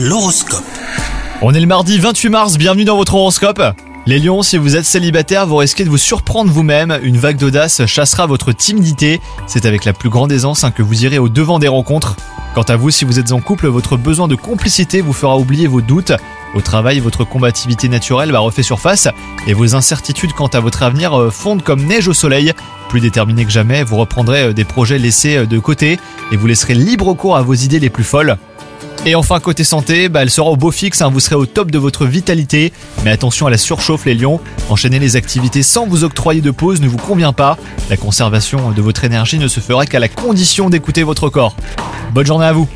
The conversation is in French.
L'horoscope. On est le mardi 28 mars, bienvenue dans votre horoscope. Les lions, si vous êtes célibataire, vous risquez de vous surprendre vous-même. Une vague d'audace chassera votre timidité. C'est avec la plus grande aisance hein, que vous irez au devant des rencontres. Quant à vous, si vous êtes en couple, votre besoin de complicité vous fera oublier vos doutes. Au travail, votre combativité naturelle va refaire surface et vos incertitudes quant à votre avenir euh, fondent comme neige au soleil. Plus déterminé que jamais, vous reprendrez euh, des projets laissés euh, de côté et vous laisserez libre cours à vos idées les plus folles. Et enfin, côté santé, bah, elle sera au beau fixe, hein, vous serez au top de votre vitalité. Mais attention à la surchauffe, les lions. Enchaîner les activités sans vous octroyer de pause ne vous convient pas. La conservation de votre énergie ne se fera qu'à la condition d'écouter votre corps. Bonne journée à vous